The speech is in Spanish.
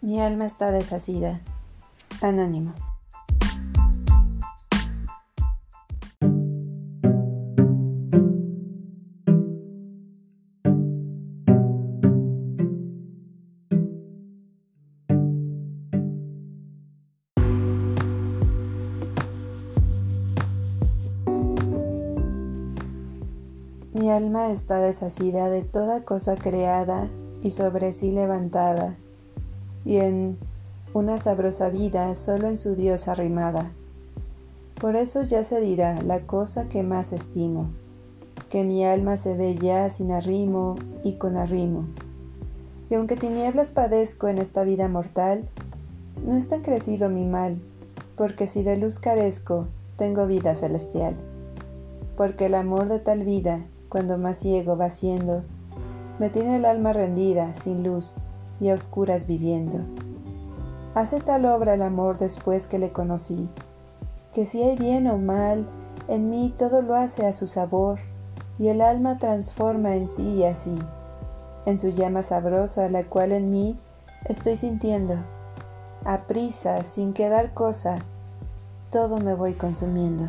Mi alma está deshacida. Anónimo. Mi alma está deshacida de toda cosa creada y sobre sí levantada y en una sabrosa vida solo en su Dios arrimada. Por eso ya se dirá la cosa que más estimo, que mi alma se ve ya sin arrimo y con arrimo. Y aunque tinieblas padezco en esta vida mortal, no está crecido mi mal, porque si de luz carezco, tengo vida celestial. Porque el amor de tal vida, cuando más ciego va siendo, me tiene el alma rendida, sin luz, y a oscuras viviendo. Hace tal obra el amor después que le conocí, que si hay bien o mal, en mí todo lo hace a su sabor, y el alma transforma en sí y así, en su llama sabrosa, la cual en mí estoy sintiendo. A prisa, sin quedar cosa, todo me voy consumiendo.